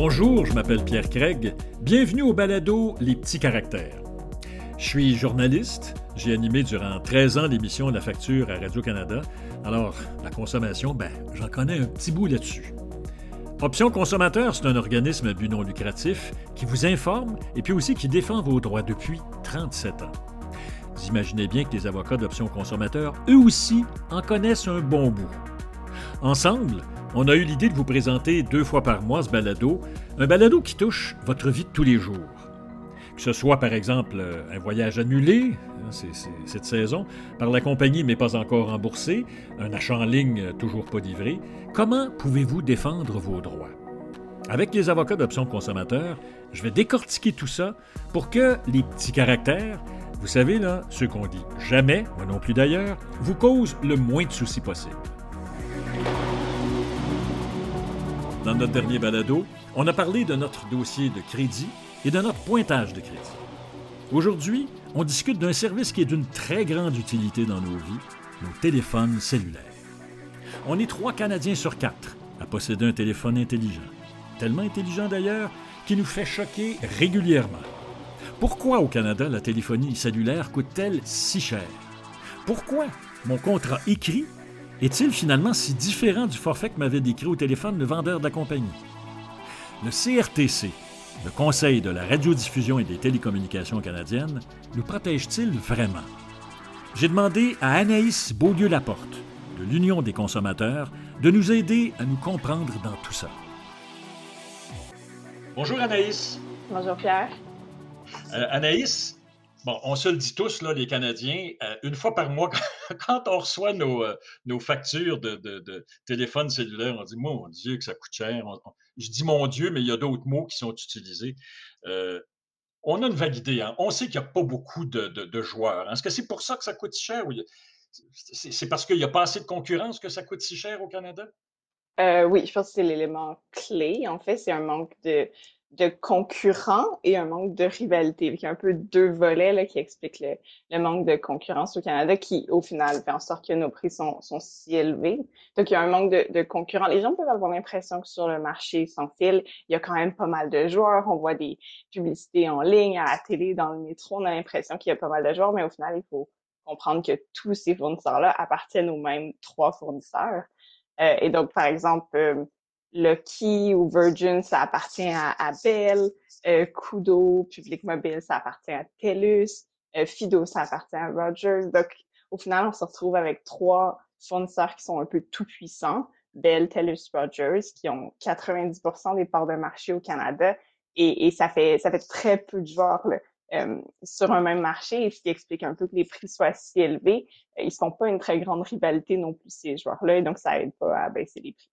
Bonjour, je m'appelle Pierre Craig. Bienvenue au balado Les petits caractères. Je suis journaliste. J'ai animé durant 13 ans l'émission La facture à Radio-Canada. Alors, la consommation, ben, j'en connais un petit bout là-dessus. Option Consommateur, c'est un organisme à non lucratif qui vous informe et puis aussi qui défend vos droits depuis 37 ans. Vous imaginez bien que les avocats d'Option Consommateur, eux aussi, en connaissent un bon bout. Ensemble, on a eu l'idée de vous présenter deux fois par mois ce balado, un balado qui touche votre vie de tous les jours. Que ce soit par exemple euh, un voyage annulé, hein, cette saison, par la compagnie mais pas encore remboursé, un achat en ligne toujours pas livré, comment pouvez-vous défendre vos droits? Avec les avocats d'options consommateurs, je vais décortiquer tout ça pour que les petits caractères, vous savez là, ceux qu'on dit jamais, moi non plus d'ailleurs, vous causent le moins de soucis possible. Dans notre dernier balado, on a parlé de notre dossier de crédit et de notre pointage de crédit. Aujourd'hui, on discute d'un service qui est d'une très grande utilité dans nos vies, nos téléphones cellulaires. On est trois Canadiens sur quatre à posséder un téléphone intelligent. Tellement intelligent d'ailleurs qu'il nous fait choquer régulièrement. Pourquoi au Canada la téléphonie cellulaire coûte-t-elle si cher? Pourquoi mon contrat écrit est-il finalement si différent du forfait que m'avait décrit au téléphone le vendeur de la compagnie? Le CRTC, le Conseil de la radiodiffusion et des télécommunications canadiennes, nous protège-t-il vraiment? J'ai demandé à Anaïs Beaulieu-Laporte, de l'Union des consommateurs, de nous aider à nous comprendre dans tout ça. Bonjour Anaïs. Bonjour Pierre. Euh, Anaïs, Bon, on se le dit tous, là, les Canadiens, euh, une fois par mois, quand on reçoit nos, euh, factures de, téléphone cellulaire, on dit Mon Dieu, que ça coûte cher. je dis mon Dieu, mais il y a d'autres mots qui sont utilisés. Euh, on a une vague idée. Hein. On sait qu'il n'y a pas beaucoup de, joueurs. Hein. Est-ce que c'est pour ça que ça coûte cher? C'est parce qu'il n'y a pas assez de concurrence que ça coûte si cher au Canada? oui, je pense que c'est l'élément clé. En fait, c'est un manque de, de concurrents et un manque de rivalité. Il y a un peu deux volets là, qui expliquent le, manque de concurrence au Canada qui, au final, fait en sorte que nos prix sont, sont si élevés. Donc, il y a un manque de, de concurrents. Les gens peuvent avoir l'impression que sur le marché sans fil, il y a quand même pas mal de joueurs. On voit des publicités en ligne, à la télé, dans le métro. On a l'impression qu'il y a pas mal de joueurs, mais au final, il faut comprendre que tous ces fournisseurs-là appartiennent aux mêmes trois fournisseurs. Euh, et donc, par exemple, euh, Lucky ou Virgin, ça appartient à, Bell. Euh, Kudo, Public Mobile, ça appartient à TELUS. Euh, Fido, ça appartient à Rogers. Donc, au final, on se retrouve avec trois fournisseurs qui sont un peu tout puissants. Bell, TELUS, Rogers, qui ont 90% des parts de marché au Canada. Et, ça fait ça fait très peu de joueurs euh, sur un même marché, ce qui explique un peu que les prix soient si élevés. Ils ne font pas une très grande rivalité non plus, ces joueurs-là, et donc ça aide pas à baisser les prix.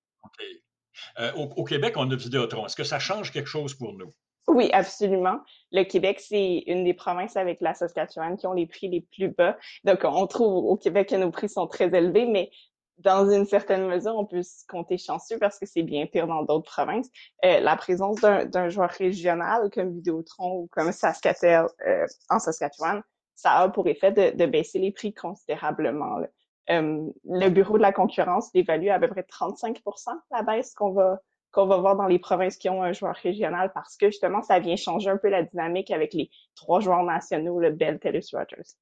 Euh, au, Québec, on a Vidéotron. Est-ce que ça change quelque chose pour nous? Oui, absolument. Le Québec, c'est une des provinces avec la Saskatchewan qui ont les prix les plus bas. Donc, on trouve au Québec que nos prix sont très élevés, mais dans une certaine mesure, on peut se compter chanceux parce que c'est bien pire dans d'autres provinces. Euh, la présence d'un joueur régional comme Vidéotron ou comme Saskatchewan euh, en Saskatchewan, ça a pour effet de, baisser les prix considérablement. Euh, le bureau de la concurrence évalue à peu près 35% la baisse qu'on va qu'on va voir dans les provinces qui ont un joueur régional parce que justement, ça vient changer un peu la dynamique avec les trois joueurs nationaux, le Bell, TELUS, Rogers.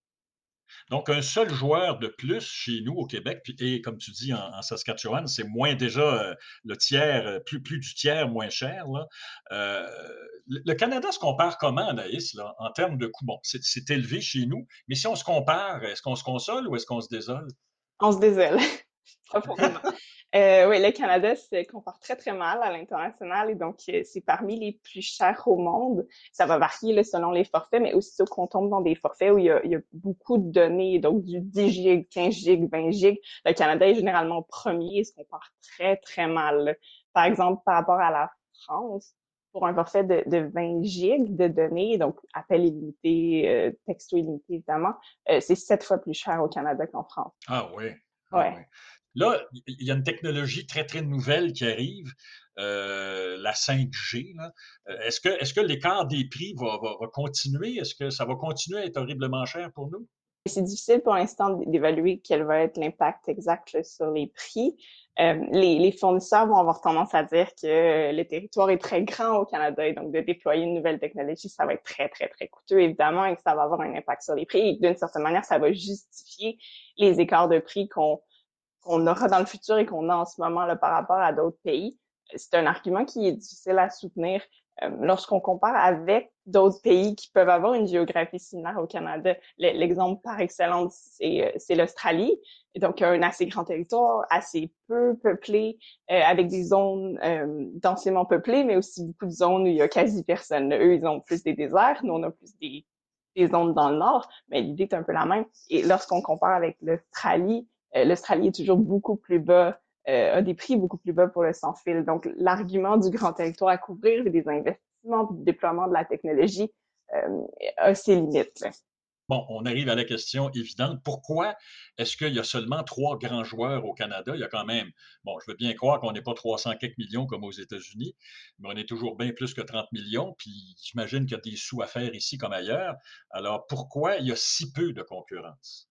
Donc, un seul joueur de plus chez nous au Québec, et comme tu dis en, Saskatchewan, c'est moins déjà euh, le tiers, euh, plus, plus du tiers moins cher. le Canada se compare comment, Anaïs, là, en termes de coût? Bon, c'est élevé chez nous, mais si on se compare, est-ce qu'on se console ou est-ce qu'on se désole? On se désole profondément. Euh, oui, le Canada se compare très, très mal à l'international et donc euh, c'est parmi les plus chers au monde. Ça va varier selon les forfaits, mais aussi qu'on tombe dans des forfaits où il y, a, il y, a, beaucoup de données, donc du 10 gigs, 15 gigs, 20 gigs. Le Canada est généralement premier et se compare très, très mal. Par exemple, par rapport à la France, pour un forfait de, de 20 gigs de données, donc appel illimité, euh, texto illimité évidemment, euh, c'est sept fois plus cher au Canada qu'en France. Ah oui. Ah ouais. Là, il y a une technologie très, très nouvelle qui arrive, euh, la 5G. Est-ce que, est que l'écart des prix va, va, va continuer? Est-ce que ça va continuer à être horriblement cher pour nous? C'est difficile pour l'instant d'évaluer quel va être l'impact exact sur les prix. Euh, les, les, fournisseurs vont avoir tendance à dire que le territoire est très grand au Canada et donc de déployer une nouvelle technologie, ça va être très, très, très coûteux, évidemment, et que ça va avoir un impact sur les prix. Et d'une certaine manière, ça va justifier les écarts de prix qu'on qu'on aura dans le futur et qu'on a en ce moment là, par rapport à d'autres pays. C'est un argument qui est difficile à soutenir lorsqu'on compare avec d'autres pays qui peuvent avoir une géographie similaire au Canada. L'exemple par excellence, c'est euh, l'Australie. Donc, un assez grand territoire, assez peu peuplé, euh, avec des zones densément peuplées, mais aussi beaucoup de zones où il y a quasi personne. Eux, ils ont plus des déserts, nous, on a plus des zones dans le nord, mais l'idée est un peu la même. Et lorsqu'on compare avec l'Australie, l'Australie est toujours beaucoup plus bas euh, a des prix beaucoup plus bas pour le sans-fil. Donc, l'argument du grand territoire à couvrir et des investissements du déploiement de la technologie euh, a ses limites. Bon, on arrive à la question évidente. Pourquoi est-ce qu'il y a seulement trois grands joueurs au Canada? Il y a quand même, bon, je veux bien croire qu'on n'est pas 300 quelques millions comme aux États-Unis, mais on est toujours bien plus que 30 millions, puis j'imagine qu'il y a des sous à faire ici comme ailleurs. Alors, pourquoi il y a si peu de concurrence?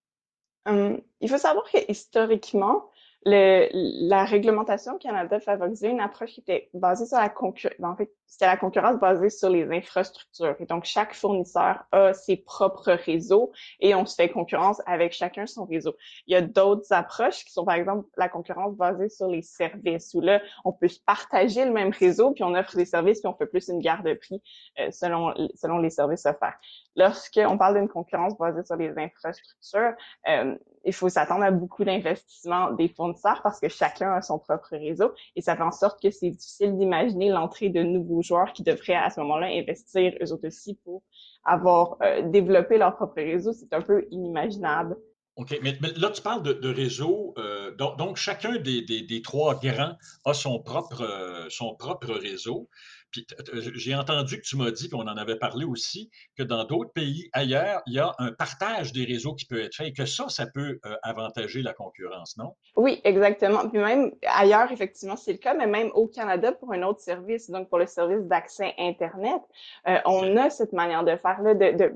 Hum, il faut savoir que historiquement, le, la réglementation au Canada favorisait une approche qui était basée sur la concurrence. C'était la concurrence basée sur les infrastructures. Et donc, chaque fournisseur a ses propres réseaux et on se fait concurrence avec chacun son réseau. Il y a d'autres approches qui sont, par exemple, la concurrence basée sur les services, où là, on peut se partager le même réseau, puis on offre des services, puis on fait plus une garde de prix euh, selon, selon les services offerts. Lorsqu'on parle d'une concurrence basée sur les infrastructures, euh, il faut s'attendre à beaucoup d'investissements des fournisseurs parce que chacun a son propre réseau et ça fait en sorte que c'est difficile d'imaginer l'entrée de nouveaux joueurs qui devraient à ce moment-là investir eux autres aussi pour avoir euh, développé leur propre réseau. C'est un peu inimaginable. OK, mais, là, tu parles de, réseau. Euh, donc, chacun des, des, trois grands a son propre, euh, son propre réseau. Puis j'ai entendu que tu m'as dit, qu'on en avait parlé aussi, que dans d'autres pays ailleurs, il y a un partage des réseaux qui peut être fait et que ça, ça peut euh, avantager la concurrence, non? Oui, exactement. Puis même ailleurs, effectivement, c'est le cas, mais même au Canada pour un autre service, donc pour le service d'accès Internet, euh, on a cette manière de faire là, de, de,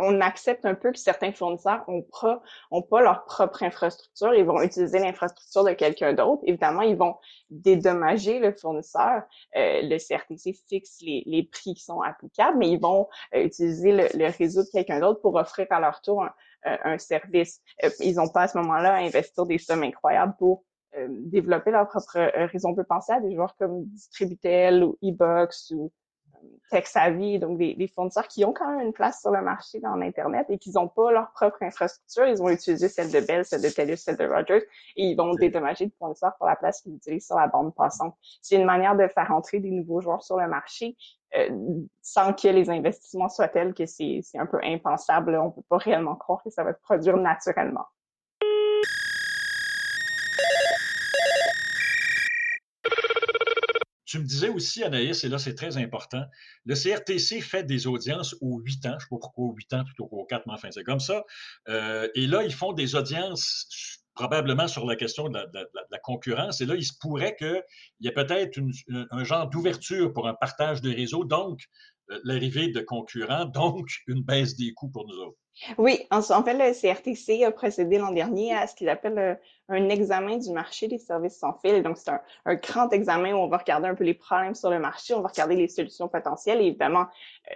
on accepte un peu que certains fournisseurs ont pas, ont pas leur propre infrastructure, ils vont utiliser l'infrastructure de quelqu'un d'autre. Évidemment, ils vont dédommager le fournisseur. Euh, le CRTC fixe les, les, prix qui sont applicables, mais ils vont euh, utiliser le, réseau de quelqu'un d'autre pour offrir à leur tour un, un service. Euh, ils n'ont pas à ce moment-là à investir des sommes incroyables pour développer leur propre réseau. On peut penser à des joueurs comme Distributel ou eBox ou tech-savvy, donc des, des, fournisseurs qui ont quand même une place sur le marché dans l'Internet et qui n'ont pas leur propre infrastructure. Ils vont utiliser celle de Bell, celle de TELUS, celle de Rogers et ils vont dédommager le fournisseur pour la place qu'ils utilisent sur la bande passante. C'est une manière de faire entrer des nouveaux joueurs sur le marché euh, sans que les investissements soient tels que c'est un peu impensable. On peut pas réellement croire que ça va se produire naturellement. Tu me disais aussi, Anaïs, et là c'est très important, le CRTC fait des audiences aux huit ans, je ne sais pas pourquoi huit ans plutôt qu'aux quatre, mais enfin c'est comme ça. Euh, et là, ils font des audiences probablement sur la question de la, concurrence. Et là, il se pourrait qu'il y ait peut-être un genre d'ouverture pour un partage de réseau, donc euh, l'arrivée de concurrents, donc une baisse des coûts pour nous autres. Oui, en, fait, le CRTC a procédé l'an dernier à ce qu'il appelle euh, un examen du marché des services sans fil. Donc, c'est un, grand examen où on va regarder un peu les problèmes sur le marché, on va regarder les solutions potentielles. Et évidemment,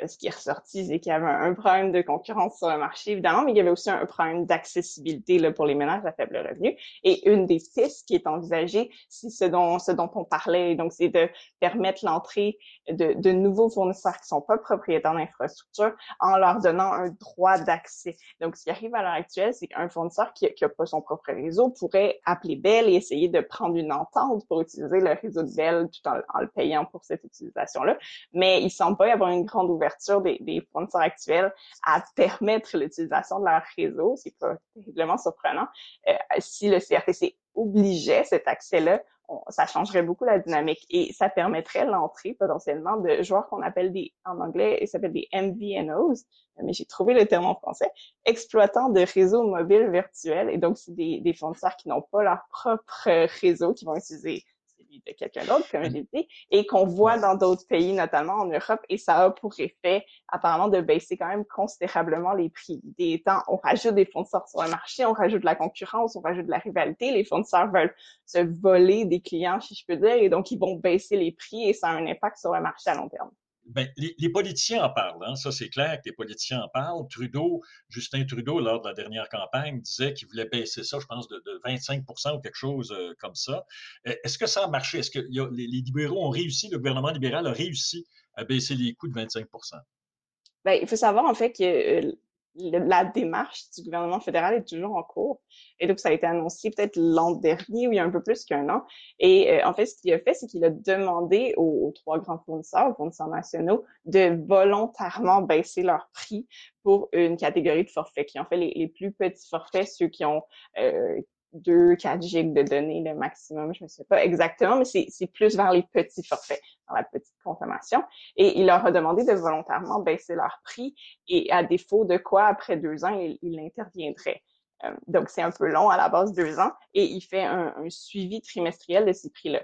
euh, ce qui est ressorti, c'est qu'il y avait un, problème de concurrence sur le marché, évidemment, mais il y avait aussi un, problème d'accessibilité pour les ménages à faible revenu. Et une des pistes qui est envisagée, c'est ce dont, ce dont on parlait. Donc, c'est de permettre l'entrée de, de nouveaux fournisseurs qui sont pas propriétaires d'infrastructures en leur donnant un droit d'accès. Donc, ce qui arrive à l'heure actuelle, c'est qu'un fournisseur qui n'a pas son propre réseau pourrait appeler Bell et essayer de prendre une entente pour utiliser le réseau de Bell tout en, le payant pour cette utilisation-là. Mais il semble pas y avoir une grande ouverture des, fournisseurs actuels à permettre l'utilisation de leur réseau. C'est pas terriblement surprenant. Euh, si le CRTC obligeait cet accès-là, ça changerait beaucoup la dynamique et ça permettrait l'entrée potentiellement de joueurs qu'on appelle des, en anglais, ils s'appellent des MVNOs, mais j'ai trouvé le terme en français, exploitants de réseaux mobiles virtuels. Et donc, c'est des, des fournisseurs qui n'ont pas leur propre réseau, qui vont utiliser celui de quelqu'un d'autre, comme dit, et qu'on voit dans d'autres pays, notamment en Europe, et ça a pour effet apparemment de baisser quand même considérablement les prix. L'idée étant, on rajoute des fournisseurs sur le marché, on rajoute de la concurrence, on rajoute de la rivalité, les fournisseurs veulent se voler des clients, si je peux dire, et donc ils vont baisser les prix et ça a un impact sur le marché à long terme. Ben, les, politiciens en parlent, hein. ça c'est clair que les politiciens en parlent. Trudeau, Justin Trudeau, lors de la dernière campagne, disait qu'il voulait baisser ça, je pense, de, 25% ou quelque chose euh, comme ça. E, est-ce que ça a marché? Est-ce que les, libéraux ont réussi, le gouvernement libéral a réussi à baisser les coûts de 25% ben, Il faut savoir en fait que euh, la démarche du gouvernement fédéral est toujours en cours. Et donc, ça a été annoncé peut-être l'an dernier, ou il y a un peu plus qu'un an. Et euh, en fait, ce qu'il a fait, c'est qu'il a demandé aux, trois grands fournisseurs, aux fournisseurs nationaux, de volontairement baisser leur prix pour une catégorie de forfaits, qui ont fait les, plus petits forfaits, ceux qui ont euh, 2, 4 gigs de données le maximum, je ne sais pas exactement, mais c'est plus vers les petits forfaits, dans la petite consommation. Et il leur a demandé de volontairement baisser leur prix et à défaut de quoi, après deux ans, il, il interviendrait. Euh, donc, c'est un peu long à la base, deux ans, et il fait un, un suivi trimestriel de ces prix-là.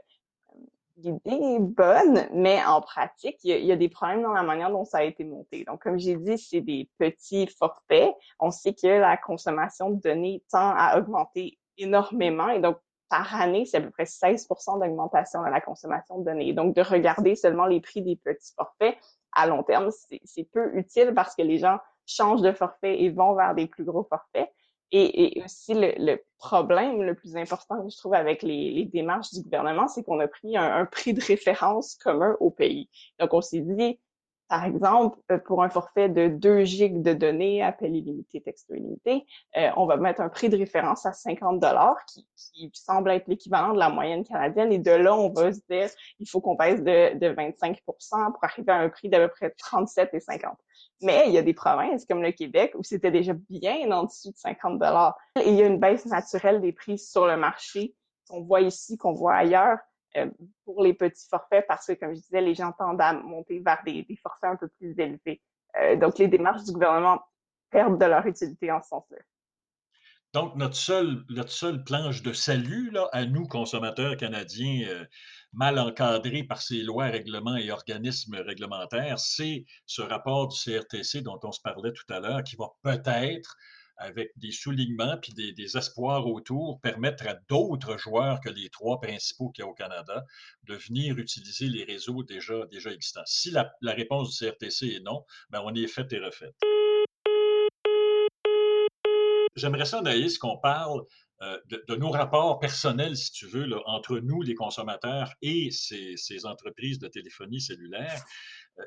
Euh, l'idée est bonne, mais en pratique, il y, a, il y, a, des problèmes dans la manière dont ça a été monté. Donc, comme j'ai dit, c'est des petits forfaits. On sait que la consommation de données tend à augmenter énormément. Et donc, par année, c'est à peu près 16% d'augmentation dans la consommation de données. Donc, de regarder seulement les prix des petits forfaits à long terme, c'est peu utile parce que les gens changent de forfait et vont vers des plus gros forfaits. Et, aussi, le, problème le plus important que je trouve avec les, démarches du gouvernement, c'est qu'on a pris un, un, prix de référence commun au pays. Donc, on s'est dit, par exemple, euh, pour un forfait de 2 gigs de données, appel illimité, texte illimité, euh, on va mettre un prix de référence à 50 dollars, qui, qui, semble être l'équivalent de la moyenne canadienne. Et de là, on va se dire, il faut qu'on baisse de, de 25% pour arriver à un prix d'à peu près 37 et 50. Mais il y a des provinces comme le Québec où c'était déjà bien en dessous de 50 dollars. Et il y a une baisse naturelle des prix sur le marché qu'on voit ici, qu'on voit ailleurs. Euh, pour les petits forfaits parce que, comme je disais, les gens tendent à monter vers des, forfaits un peu plus élevés. Euh, donc, les démarches du gouvernement perdent de leur utilité en ce sens-là. Donc, notre seule, notre seule planche de salut, là, à nous, consommateurs canadiens, euh, mal encadrés par ces lois, règlements et organismes réglementaires, c'est ce rapport du CRTC dont on se parlait tout à l'heure, qui va peut-être avec des soulignements puis des, espoirs autour, permettre à d'autres joueurs que les trois principaux qu'il y a au Canada de venir utiliser les réseaux déjà, déjà existants. Si la, réponse du CRTC est non, ben on est fait et refait. J'aimerais ça, Naïs, qu'on parle euh, de, nos rapports personnels, si tu veux, entre nous, les consommateurs, et ces, ces entreprises de téléphonie cellulaire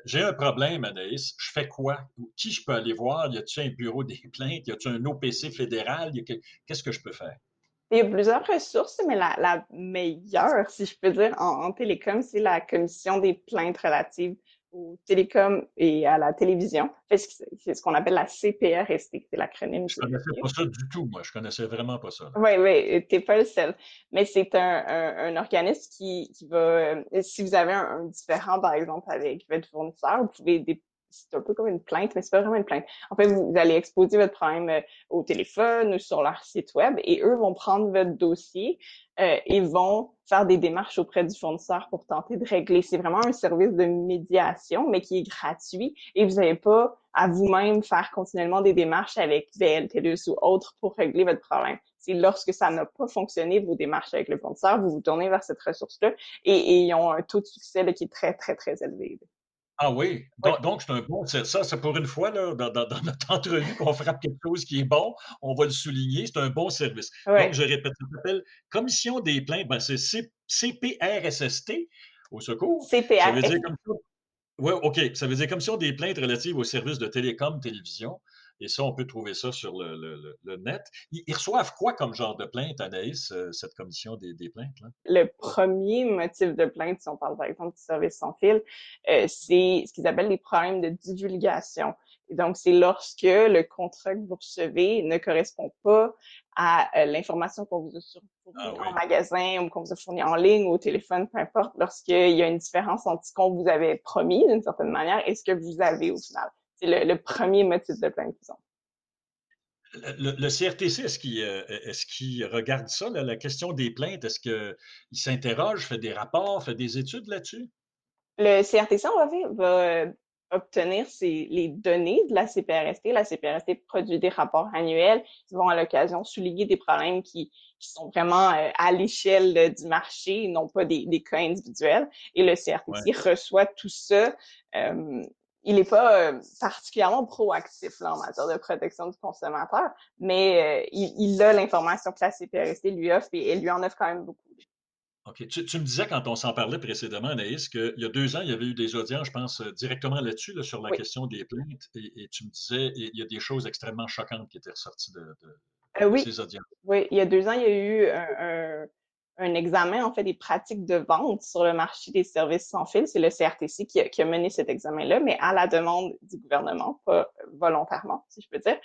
j'ai un problème, Anaïs, je fais quoi? Qui je peux aller voir? Y a-t-il un bureau des plaintes? Y a-t-il un OPC fédéral? Qu'est-ce que je peux faire? Il y a plusieurs ressources, mais la, meilleure, si je peux dire, en, en télécom, c'est la commission des plaintes relatives aux télécoms et à la télévision. C'est ce qu'on appelle la CPRST, c'est l'acronyme. Je connaissais pas ça du tout, moi. Je connaissais vraiment pas ça. Oui, oui, t'es pas le seul. Mais c'est un, un, organisme qui, qui va, euh, si vous avez un, différent, par exemple, avec votre fournisseur, vous pouvez c'est un peu comme une plainte, mais c'est pas vraiment une plainte. En fait, vous allez exposer votre problème euh, au téléphone ou sur leur site web et eux vont prendre votre dossier euh, et vont faire des démarches auprès du fournisseur pour tenter de régler. C'est vraiment un service de médiation, mais qui est gratuit et vous n'avez pas à vous-même faire continuellement des démarches avec VL, TELUS ou autres pour régler votre problème. C'est lorsque ça n'a pas fonctionné, vos démarches avec le fournisseur, vous vous tournez vers cette ressource-là et, ils ont un taux de succès qui est très, très, très élevé. Ah oui, donc, c'est un bon, ça, c'est pour une fois, là, dans, notre entrevue, qu'on frappe quelque chose qui est bon, on va le souligner, c'est un bon service. Donc, je répète, ça s'appelle Commission des plaintes, ben, c'est CPRSST, au secours. CPRSST. Oui, OK. Ça veut dire Commission des plaintes relatives aux services de télécom, télévision. Et ça, on peut trouver ça sur le, net. Ils, reçoivent quoi comme genre de plainte, Anaïs, euh, cette commission des, plaintes? Là? Le premier motif de plainte, si on parle par exemple du service sans fil, euh, c'est ce qu'ils appellent les problèmes de divulgation. Et donc, c'est lorsque le contrat que vous recevez ne correspond pas à euh, l'information qu'on vous a fournie ah en magasin ou qu'on vous a fournie en ligne ou au téléphone, peu importe, lorsqu'il y a une différence entre ce qu'on vous avait promis d'une certaine manière et ce que vous avez au final. C'est le, premier motif de plainte qu'ils ont. Le, CRTC, est-ce qu'il euh, est regarde ça, la question des plaintes? Est-ce qu'il s'interroge, fait des rapports, fait des études là-dessus? Le CRTC, on va, va euh, obtenir les données de la CPRST. La CPRST produit des rapports annuels qui vont à l'occasion souligner des problèmes qui, sont vraiment euh, à l'échelle du marché, non pas des, cas individuels. Et le CRTC reçoit tout ça. Euh, il n'est pas euh, particulièrement proactif là, en matière de protection du consommateur, mais il, il, a l'information que la CPRST lui offre et elle lui en offre quand même beaucoup. OK. Tu, me disais quand on s'en parlait précédemment, Anaïs, qu'il y a deux ans, il y avait eu des audiences, je pense, euh, directement là-dessus, sur la question des plaintes. Et, tu me disais, il y a des choses extrêmement choquantes qui étaient ressorties de, euh, ces audiences. Oui, il y a deux ans, il y a eu un, examen, en fait, des pratiques de vente sur le marché des services sans fil. C'est le CRTC qui a, qui a mené cet examen-là, mais à la demande du gouvernement, pas volontairement, si je peux dire.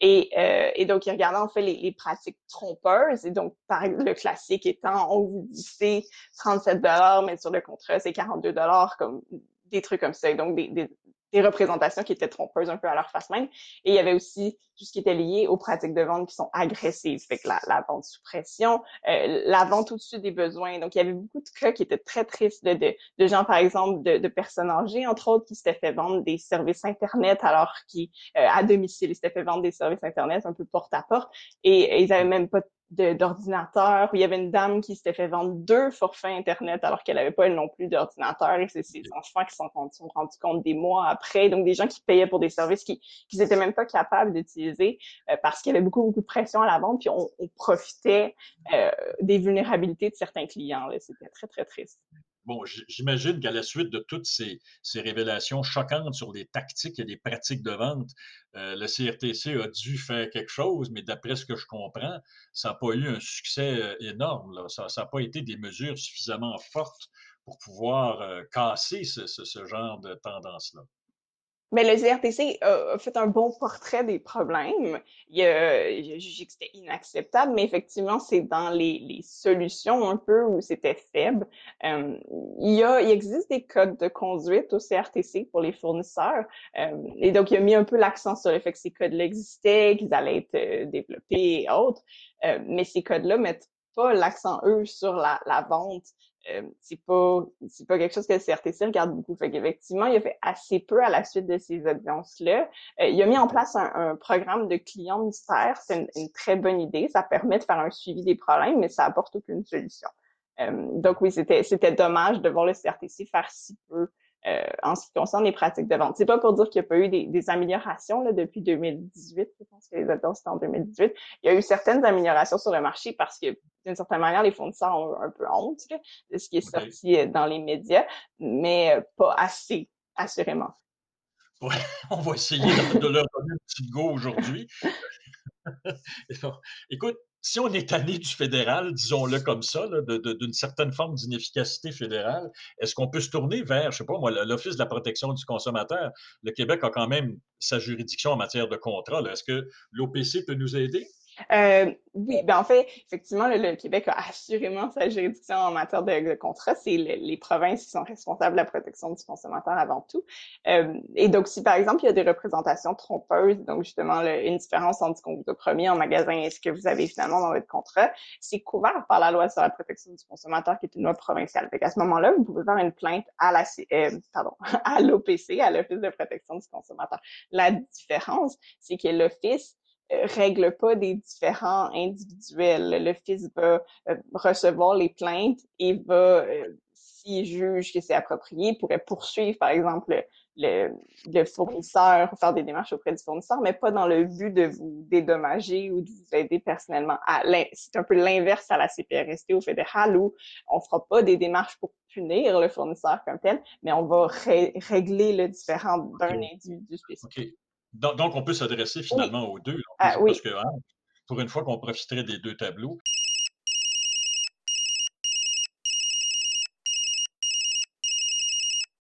Et, euh, et, donc, il regardait en fait les, les, pratiques trompeuses. Et donc, par le classique étant, on vous dit c'est 37 dollars, mais sur le contrat, c'est 42 dollars, comme des trucs comme ça. donc, des, des, des représentations qui étaient trompeuses un peu à leur face même. Et il y avait aussi tout ce qui était lié aux pratiques de vente qui sont agressives, fait que la, la vente sous pression, euh, la vente au-dessus des besoins. Donc, il y avait beaucoup de cas qui étaient très tristes de, de, de gens, par exemple, de, de, personnes âgées, entre autres, qui s'étaient fait vendre des services Internet alors qu'ils, euh, à domicile, ils s'étaient fait vendre des services Internet un peu porte à porte et, ils avaient même pas d'ordinateur, où il y avait une dame qui s'était fait vendre deux forfaits Internet alors qu'elle n'avait pas elle non plus d'ordinateur. Et c'est ses enfants qui s'en sont rendus compte des mois après. Donc, des gens qui payaient pour des services qu'ils qui n'étaient même pas capables d'utiliser euh, parce qu'il y avait beaucoup, beaucoup de pression à la vente. Puis, on, on profitait euh, des vulnérabilités de certains clients. C'était très, très triste bon, j'imagine qu'à la suite de toutes ces, révélations choquantes sur les tactiques et les pratiques de vente, euh, le CRTC a dû faire quelque chose, mais d'après ce que je comprends, ça n'a pas eu un succès euh, énorme. Ça n'a pas été des mesures suffisamment fortes pour pouvoir euh, casser ce genre de tendance-là. Mais le CRTC a, fait un bon portrait des problèmes. Il a, jugé que c'était inacceptable, mais effectivement, c'est dans les, les, solutions un peu où c'était faible. Euh, il, y a, il existe des codes de conduite au CRTC pour les fournisseurs. Euh, et donc, il a mis un peu l'accent sur le fait que ces codes-là existaient, qu'ils allaient être euh, développés et autres. Euh, mais ces codes-là mettent pas l'accent, eux, sur la, la vente euh, c'est pas c'est pas quelque chose que le CRTC regarde beaucoup. Fait qu'effectivement, il a fait assez peu à la suite de ces audiences-là. Euh, il a mis en place un, programme de clients mystères. C'est une, très bonne idée. Ça permet de faire un suivi des problèmes, mais ça apporte aucune solution. Euh, donc oui, c'était c'était dommage de voir le CRTC faire si peu euh, en ce qui concerne les pratiques de vente. C'est pas pour dire qu'il n'y a pas eu des, des améliorations là, depuis 2018. Je pense que les adultes c'était en 2018. Il y a eu certaines améliorations sur le marché parce que d'une certaine manière, les fournisseurs ont un peu honte de ce qui est sorti euh, dans les médias, mais euh, pas assez, assurément. Ouais, on va essayer de, leur donner un petit go aujourd'hui. Écoute, si on est tanné du fédéral, disons-le comme ça, d'une certaine forme d'inefficacité fédérale, est-ce qu'on peut se tourner vers, je sais pas moi, l'Office de la protection du consommateur? Le Québec a quand même sa juridiction en matière de contrat. Est-ce que l'OPC peut nous aider? Euh, oui, ben en fait, effectivement, le, Québec a assurément sa juridiction en matière de, de contrat. C'est les provinces qui sont responsables de la protection du consommateur avant tout. Euh, et donc, si par exemple, il y a des représentations trompeuses, donc justement une différence entre ce qu'on vous a promis en magasin et ce que vous avez finalement dans votre contrat, c'est couvert par la loi sur la protection du consommateur, qui est une loi provinciale. Donc, à ce moment-là, vous pouvez faire une plainte à la euh, pardon, à l'OPC, à l'Office de protection du consommateur. La différence, c'est que l'Office règle pas des différends individuels. Le fils va euh, recevoir les plaintes et va, euh, s'il juge que c'est approprié, pourrait poursuivre, par exemple, le, le, fournisseur ou faire des démarches auprès du fournisseur, mais pas dans le but de vous dédommager ou de vous aider personnellement. C'est un peu l'inverse à la CPRST au fédéral où on fera pas des démarches pour punir le fournisseur comme tel, mais on va régler le différent d'un individu spécifique. Donc, on peut s'adresser finalement aux deux. Ah parce que hein, pour une fois qu'on profiterait des deux tableaux.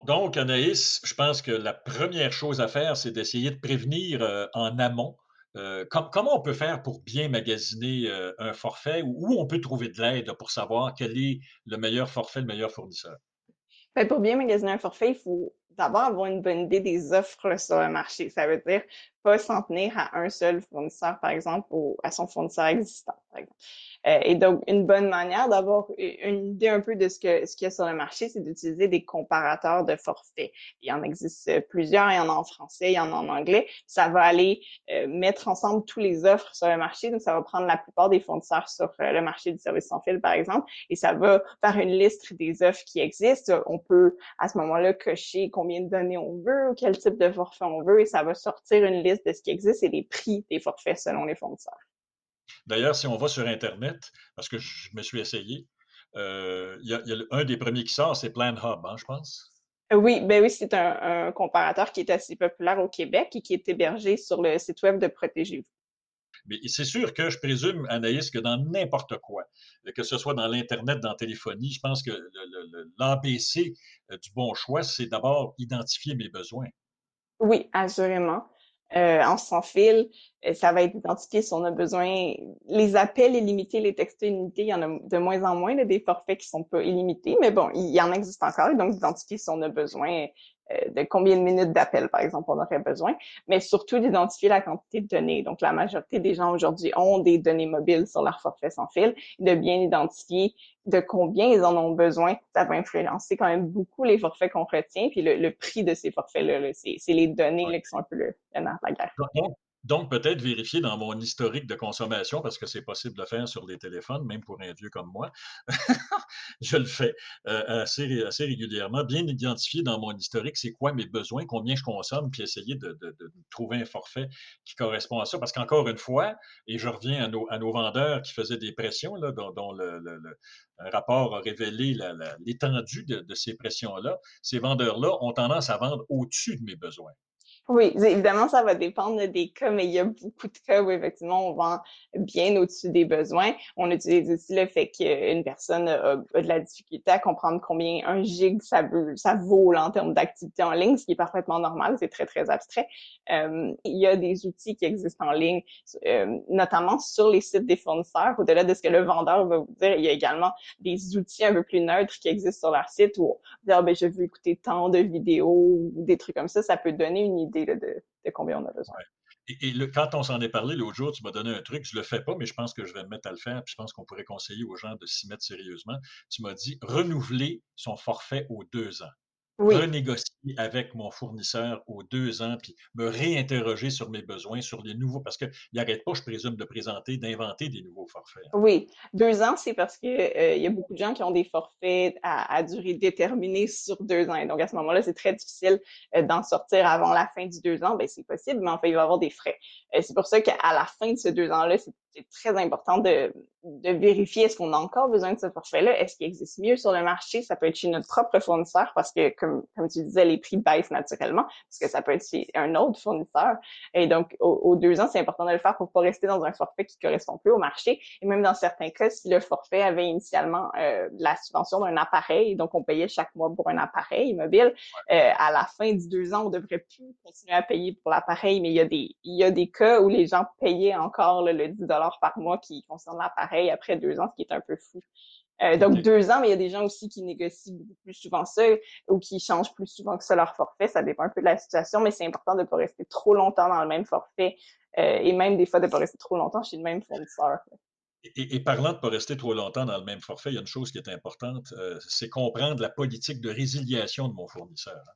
Donc, Anaïs, je pense que la première chose à faire, c'est d'essayer de prévenir euh, en amont. Euh, comment on peut faire pour bien magasiner euh, un forfait ou où on peut trouver de l'aide pour savoir quel est le meilleur forfait, le meilleur fournisseur? Ben, pour bien magasiner un forfait, il faut d'abord avoir une bonne idée des offres sur le marché. Ça veut dire pas s'en tenir à un seul fournisseur, par exemple, ou à son fournisseur existant, par. Euh, et donc, une bonne manière d'avoir une idée un peu de ce que ce qu'il y a sur le marché, c'est d'utiliser des comparateurs de forfaits. Il y en existe plusieurs, il y en a en français, il y en a en anglais. Ça va aller euh, mettre ensemble tous les offres sur le marché. Donc, ça va prendre la plupart des fournisseurs sur euh, le marché du service sans fil, par exemple, et ça va faire une liste des offres qui existent. On peut, à ce moment-là, cocher combien de données on veut, quel type de forfait on veut, et ça va sortir une liste de ce qui existe et les prix des forfaits selon les fournisseurs. D'ailleurs, si on va sur Internet, parce que je me suis essayé, euh, il y, a, un des premiers qui sort, c'est Plan Hub, hein, je pense. Oui, ben oui, c'est un, comparateur qui est assez populaire au Québec et qui est hébergé sur le site web de Protégez-vous. Mais c'est sûr que je présume, Anaïs, que dans n'importe quoi, que ce soit dans l'Internet, dans la téléphonie, je pense que l'ABC euh, du bon choix, c'est d'abord identifier mes besoins. Oui, assurément. Euh, en sans fil, euh, ça va être identifié si on a besoin. Les appels illimités, les textos illimités, il y en a de moins en moins, des forfaits qui sont pas illimités, mais bon, il y en existe encore, donc d'identifier si on a besoin euh, de combien de minutes d'appel, par exemple, on aurait besoin, mais surtout d'identifier la quantité de données. Donc, la majorité des gens aujourd'hui ont des données mobiles sur leur forfait sans fil, de bien identifier de combien ils en ont besoin. Ça va influencer quand même beaucoup les forfaits qu'on retient, puis le, prix de ces forfaits-là, c'est les données là, qui sont un peu le, le nerf de la guerre. Donc, peut-être vérifier dans mon historique de consommation, parce que c'est possible de le faire sur les téléphones, même pour un vieux comme moi. je le fais euh, assez, assez, régulièrement. Bien identifier dans mon historique c'est quoi mes besoins, combien je consomme, puis essayer de, trouver un forfait qui correspond à ça. Parce qu'encore une fois, et je reviens à nos, à nos vendeurs qui faisaient des pressions, là, dont, le, rapport a révélé l'étendue de ces pressions-là, ces vendeurs-là ont tendance à vendre au-dessus de mes besoins. Oui, évidemment, ça va dépendre des cas, mais il y a beaucoup de cas où effectivement on vend bien au-dessus des besoins. On utilise aussi le fait qu'une personne a, de la difficulté à comprendre combien un gig ça, veut, ça vaut en termes d'activité en ligne, ce qui est parfaitement normal, c'est très, très abstrait. Il y a des outils qui existent en ligne, notamment sur les sites des fournisseurs. Au-delà de ce que le vendeur va vous dire, il y a également des outils un peu plus neutres qui existent sur leur site où dire, ah, ben, je veux écouter tant de vidéos ou des trucs comme ça. Ça peut donner une idée de, combien on a besoin. Et, quand on s'en est parlé l'autre jour, tu m'as donné un truc, je le fais pas, mais je pense que je vais me mettre à le faire, puis je pense qu'on pourrait conseiller aux gens de s'y mettre sérieusement. Tu m'as dit renouveler son forfait aux deux ans renégocier avec mon fournisseur aux deux ans, puis me réinterroger sur mes besoins, sur les nouveaux, parce qu'il n'arrête pas, je présume, de présenter, d'inventer des nouveaux forfaits. Oui, deux ans, c'est parce qu'il euh, y a beaucoup de gens qui ont des forfaits à, durée déterminée sur deux ans. donc, à ce moment-là, c'est très difficile euh, d'en sortir avant la fin du deux ans. Ben, c'est possible, mais en fait, il va y avoir des frais. Euh, c'est pour ça qu'à la fin de ces deux ans-là, c'est c'est très important de, de vérifier est-ce qu'on a encore besoin de ce forfait-là, est-ce qu'il existe mieux sur le marché, ça peut être chez notre propre fournisseur parce que, comme, comme tu disais, les prix baissent naturellement, parce que ça peut être chez un autre fournisseur. Et donc, aux, deux ans, c'est important de le faire pour pas rester dans un forfait qui correspond plus au marché. Et même dans certains cas, si le forfait avait initialement euh, la subvention d'un appareil, donc on payait chaque mois pour un appareil mobile, euh, à la fin du deux ans, on devrait plus continuer à payer pour l'appareil, mais il y a des il y a des cas où les gens payaient encore le 10 par mois qui concerne l'appareil après deux ans, ce qui est un peu fou. Euh, donc deux ans, mais il y a des gens aussi qui négocient beaucoup plus souvent ça ou qui changent plus souvent que ça leur forfait. Ça dépend un peu de la situation, mais c'est important de ne pas rester trop longtemps dans le même forfait euh, et même des fois de ne pas rester trop longtemps chez le même fournisseur. Et, parlant de ne pas rester trop longtemps dans le même forfait, il y a une chose qui est importante, euh, c'est comprendre la politique de résiliation de mon fournisseur. Hein.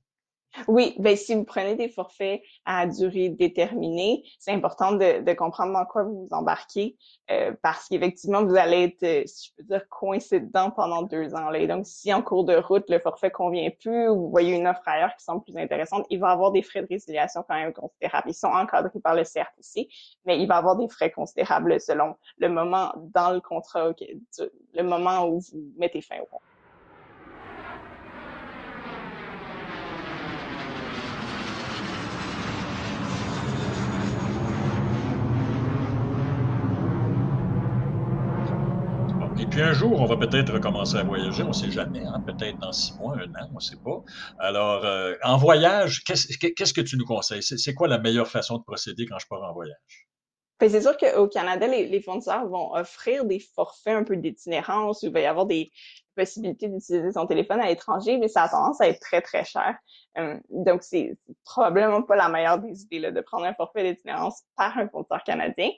Oui, ben si vous prenez des forfaits à durée déterminée, c'est important de, de, comprendre dans quoi vous vous embarquez euh, parce qu'effectivement, vous allez être, euh, si je peux dire, coincé dedans pendant deux ans. Là. Et donc, si en cours de route, le forfait convient plus ou vous voyez une offre ailleurs qui semble plus intéressante, il va avoir des frais de résiliation quand même considérables. Ils sont encadrés par le CRTC, mais il va avoir des frais considérables selon le moment dans le contrat, le moment où vous mettez fin au contrat. Et un jour, on va peut-être recommencer à voyager, on ne sait jamais, hein, peut-être dans six mois, un an, on ne sait pas. Alors, euh, en voyage, qu'est-ce que tu nous conseilles? C'est quoi la meilleure façon de procéder quand je pars en voyage? Ben, c'est sûr qu'au Canada, les, fournisseurs vont offrir des forfaits un peu d'itinérance, il va y avoir des, possibilité d'utiliser son téléphone à l'étranger, mais ça a tendance à être très, très cher. Euh, donc, c'est probablement pas la meilleure des idées de prendre un forfait d'itinérance par un fournisseur canadien.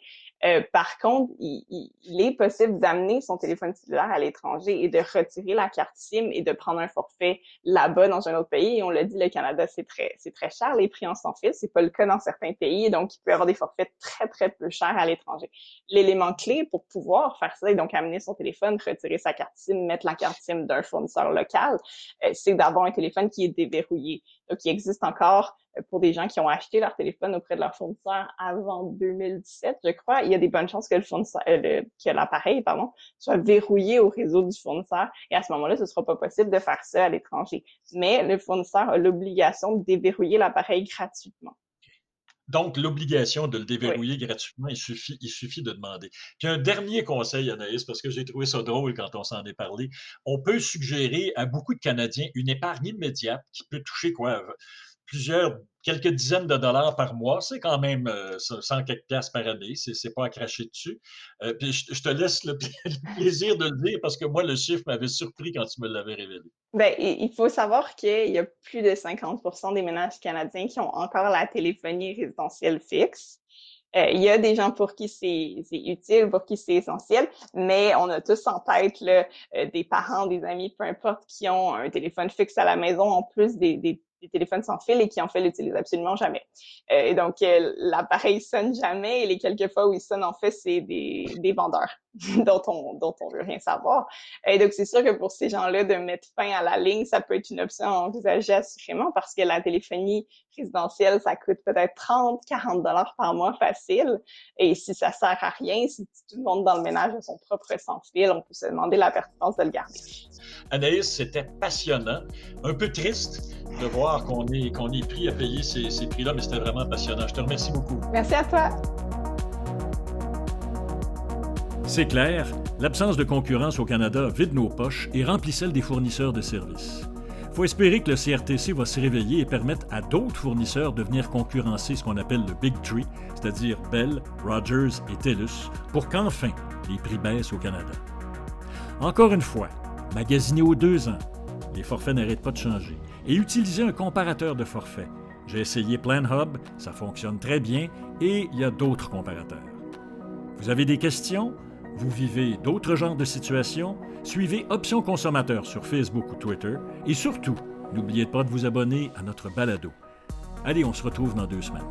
Euh, par contre, il, il, est possible d'amener son téléphone cellulaire à l'étranger et de retirer la carte SIM et de prendre un forfait là-bas dans un autre pays. Et on l'a dit, le Canada, c'est très, c'est très cher, les prix en sans. C'est pas le cas dans certains pays, donc il peut y avoir des forfaits très, très peu chers à l'étranger. L'élément clé pour pouvoir faire ça et donc amener son téléphone, retirer sa carte SIM, mettre la carte SIM d'un fournisseur local, euh, c'est d'avoir un téléphone qui est déverrouillé. Donc, il existe encore euh, pour des gens qui ont acheté leur téléphone auprès de leur fournisseur avant 2017, je crois, il y a des bonnes chances que le fournisseur, euh, que l'appareil, pardon, soit verrouillé au réseau du fournisseur. Et à ce moment-là, ce sera pas possible de faire ça à l'étranger. Mais le fournisseur a l'obligation de déverrouiller l'appareil gratuitement. Donc, l'obligation de le déverrouiller gratuitement, il suffit, il suffit de demander. Puis un dernier conseil, Anaïs, parce que j'ai trouvé ça drôle quand on s'en est parlé. On peut suggérer à beaucoup de Canadiens une épargne immédiate qui peut toucher quoi? Plusieurs quelques dizaines de dollars par mois, c'est quand même 100 euh, quelques piastres par année, c'est pas à cracher dessus. Euh, puis je, te laisse le, plaisir de le dire parce que moi, le chiffre m'avait surpris quand tu me l'avais révélé. Bien, il faut savoir qu'il y a plus de 50 des ménages canadiens qui ont encore la téléphonie résidentielle fixe. Euh, il y a des gens pour qui c'est utile, pour qui c'est essentiel, mais on a tous en tête là, des parents, des amis, peu importe, qui ont un téléphone fixe à la maison en plus des des téléphones sans fil et qui en fait l'utilisent absolument jamais. Euh, et donc euh, l'appareil sonne jamais et les quelques fois où il sonne en fait c'est des, vendeurs dont on dont on veut rien savoir. Et donc c'est sûr que pour ces gens-là de mettre fin à la ligne ça peut être une option envisagée assurément parce que la téléphonie résidentielle ça coûte peut-être 30 40 dollars par mois facile et si ça sert à rien si tout le monde dans le ménage a son propre sans fil on peut se demander la pertinence de le garder. Anaïs c'était passionnant un peu triste de voir qu'on est, qu'on est pris à payer ces, ces prix-là, mais c'était vraiment passionnant. Je te remercie beaucoup. Merci à toi. C'est clair, l'absence de concurrence au Canada vide nos poches et remplit celle des fournisseurs de services. faut espérer que le CRTC va se réveiller et permettre à d'autres fournisseurs de venir concurrencer ce qu'on appelle le Big Tree, c'est-à-dire Bell, Rogers et TELUS, pour qu'enfin les prix baissent au Canada. Encore une fois, magasinez aux deux ans. Les forfaits n'arrêtent pas de changer et utiliser un comparateur de forfait. J'ai essayé PlanHub, ça fonctionne très bien et il y a d'autres comparateurs. Vous avez des questions? Vous vivez d'autres genres de situations? Suivez Options Consommateurs sur Facebook ou Twitter et surtout, n'oubliez pas de vous abonner à notre balado. Allez, on se retrouve dans deux semaines.